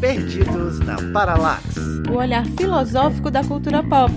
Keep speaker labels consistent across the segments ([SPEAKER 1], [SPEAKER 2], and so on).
[SPEAKER 1] Perdidos na Paralax.
[SPEAKER 2] O olhar filosófico da cultura pop.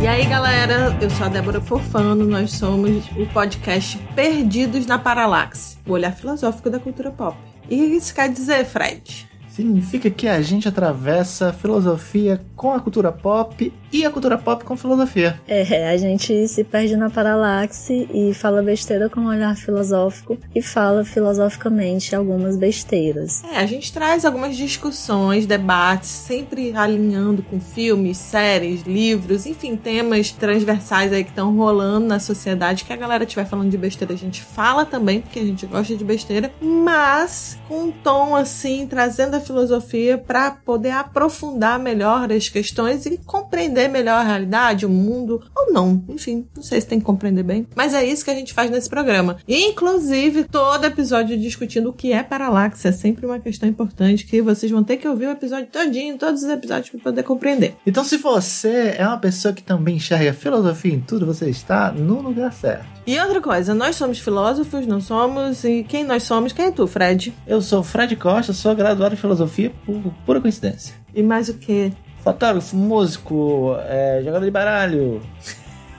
[SPEAKER 2] E aí, galera, eu sou a Débora Fofano, nós somos o podcast Perdidos na Paralaxe, o olhar filosófico da cultura pop. E o que isso quer dizer, Fred?
[SPEAKER 1] Significa que a gente atravessa a filosofia com a cultura pop e a cultura pop com filosofia.
[SPEAKER 3] É, a gente se perde na paralaxe e fala besteira com um olhar filosófico e fala filosoficamente algumas besteiras.
[SPEAKER 2] É, a gente traz algumas discussões, debates, sempre alinhando com filmes, séries, livros, enfim, temas transversais aí que estão rolando na sociedade. Que a galera estiver falando de besteira, a gente fala também, porque a gente gosta de besteira, mas com um tom assim, trazendo a filosofia para poder aprofundar melhor as questões e compreender melhor a realidade, o mundo, ou não. Enfim, não sei se tem que compreender bem. Mas é isso que a gente faz nesse programa. Inclusive, todo episódio discutindo o que é paralaxe. É sempre uma questão importante que vocês vão ter que ouvir o episódio todinho, todos os episódios, para poder compreender.
[SPEAKER 1] Então, se você é uma pessoa que também enxerga filosofia em tudo, você está no lugar certo.
[SPEAKER 2] E outra coisa, nós somos filósofos, não somos? E quem nós somos? Quem é tu, Fred?
[SPEAKER 1] Eu sou Fred Costa, sou graduado em filosofia por pura coincidência.
[SPEAKER 2] E mais o que?
[SPEAKER 1] Fotógrafo, músico, é, jogador de baralho.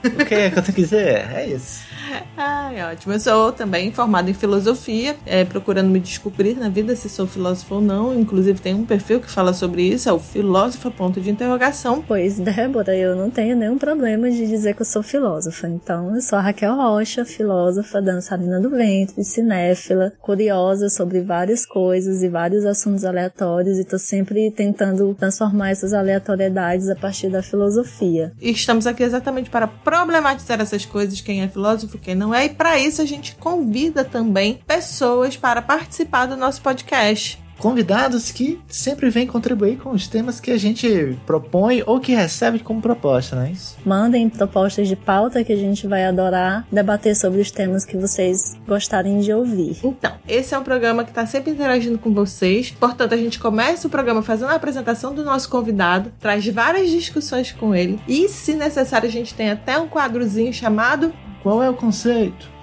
[SPEAKER 1] O que é que eu tenho que dizer? É isso.
[SPEAKER 2] Ai, ótimo. Eu sou também formada em filosofia, é, procurando me descobrir na vida se sou filósofo ou não. Inclusive tem um perfil que fala sobre isso, é o filósofo ponto de interrogação.
[SPEAKER 3] Pois, Débora, eu não tenho nenhum problema de dizer que eu sou filósofa. Então, eu sou a Raquel Rocha, filósofa, dançarina do ventre, cinéfila, curiosa sobre várias coisas e vários assuntos aleatórios e tô sempre tentando transformar essas aleatoriedades a partir da filosofia.
[SPEAKER 2] E estamos aqui exatamente para problematizar essas coisas, quem é filósofo, quem não é, e para isso a gente convida também pessoas para participar do nosso podcast
[SPEAKER 1] convidados que sempre vêm contribuir com os temas que a gente propõe ou que recebe como proposta, não é isso?
[SPEAKER 3] Mandem propostas de pauta que a gente vai adorar debater sobre os temas que vocês gostarem de ouvir.
[SPEAKER 2] Então, esse é um programa que está sempre interagindo com vocês. Portanto, a gente começa o programa fazendo a apresentação do nosso convidado, traz várias discussões com ele e, se necessário, a gente tem até um quadrozinho chamado
[SPEAKER 1] Qual é o conceito?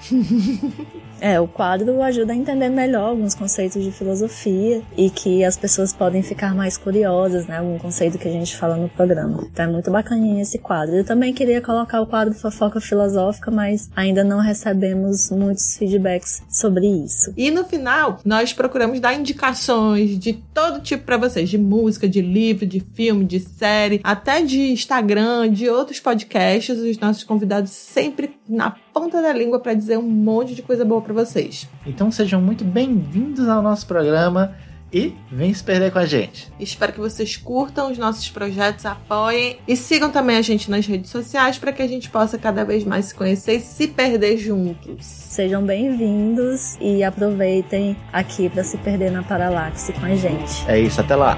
[SPEAKER 3] É, o quadro ajuda a entender melhor alguns conceitos de filosofia e que as pessoas podem ficar mais curiosas, né? Algum conceito que a gente fala no programa. Então é muito bacaninha esse quadro. Eu também queria colocar o quadro Fofoca Filosófica, mas ainda não recebemos muitos feedbacks sobre isso.
[SPEAKER 2] E no final, nós procuramos dar indicações de todo tipo para vocês, de música, de livro, de filme, de série, até de Instagram, de outros podcasts. Os nossos convidados sempre na ponta da língua para dizer um monte de coisa boa para vocês.
[SPEAKER 1] Então sejam muito bem-vindos ao nosso programa e vem se perder com a gente.
[SPEAKER 2] Espero que vocês curtam os nossos projetos, apoiem e sigam também a gente nas redes sociais para que a gente possa cada vez mais se conhecer e se perder juntos.
[SPEAKER 3] Sejam bem-vindos e aproveitem aqui para se perder na Paralaxe com a gente.
[SPEAKER 1] É isso, até lá.